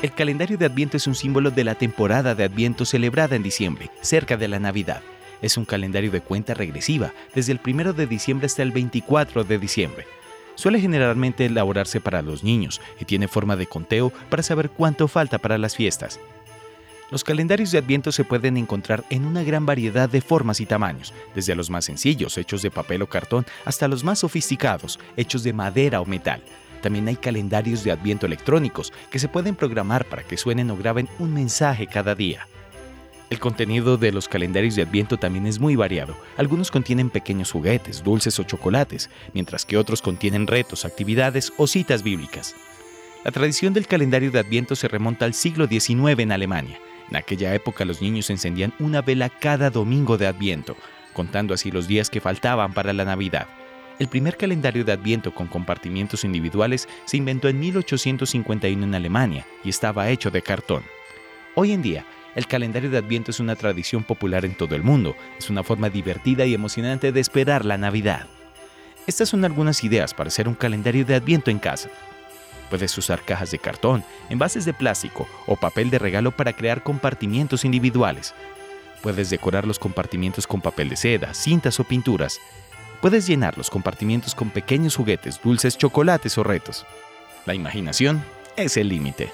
El calendario de Adviento es un símbolo de la temporada de Adviento celebrada en diciembre, cerca de la Navidad. Es un calendario de cuenta regresiva, desde el 1 de diciembre hasta el 24 de diciembre. Suele generalmente elaborarse para los niños y tiene forma de conteo para saber cuánto falta para las fiestas. Los calendarios de Adviento se pueden encontrar en una gran variedad de formas y tamaños, desde los más sencillos, hechos de papel o cartón, hasta los más sofisticados, hechos de madera o metal. También hay calendarios de Adviento electrónicos que se pueden programar para que suenen o graben un mensaje cada día. El contenido de los calendarios de Adviento también es muy variado. Algunos contienen pequeños juguetes, dulces o chocolates, mientras que otros contienen retos, actividades o citas bíblicas. La tradición del calendario de Adviento se remonta al siglo XIX en Alemania. En aquella época los niños encendían una vela cada domingo de Adviento, contando así los días que faltaban para la Navidad. El primer calendario de Adviento con compartimientos individuales se inventó en 1851 en Alemania y estaba hecho de cartón. Hoy en día, el calendario de Adviento es una tradición popular en todo el mundo. Es una forma divertida y emocionante de esperar la Navidad. Estas son algunas ideas para hacer un calendario de Adviento en casa. Puedes usar cajas de cartón, envases de plástico o papel de regalo para crear compartimientos individuales. Puedes decorar los compartimientos con papel de seda, cintas o pinturas. Puedes llenar los compartimientos con pequeños juguetes, dulces, chocolates o retos. La imaginación es el límite.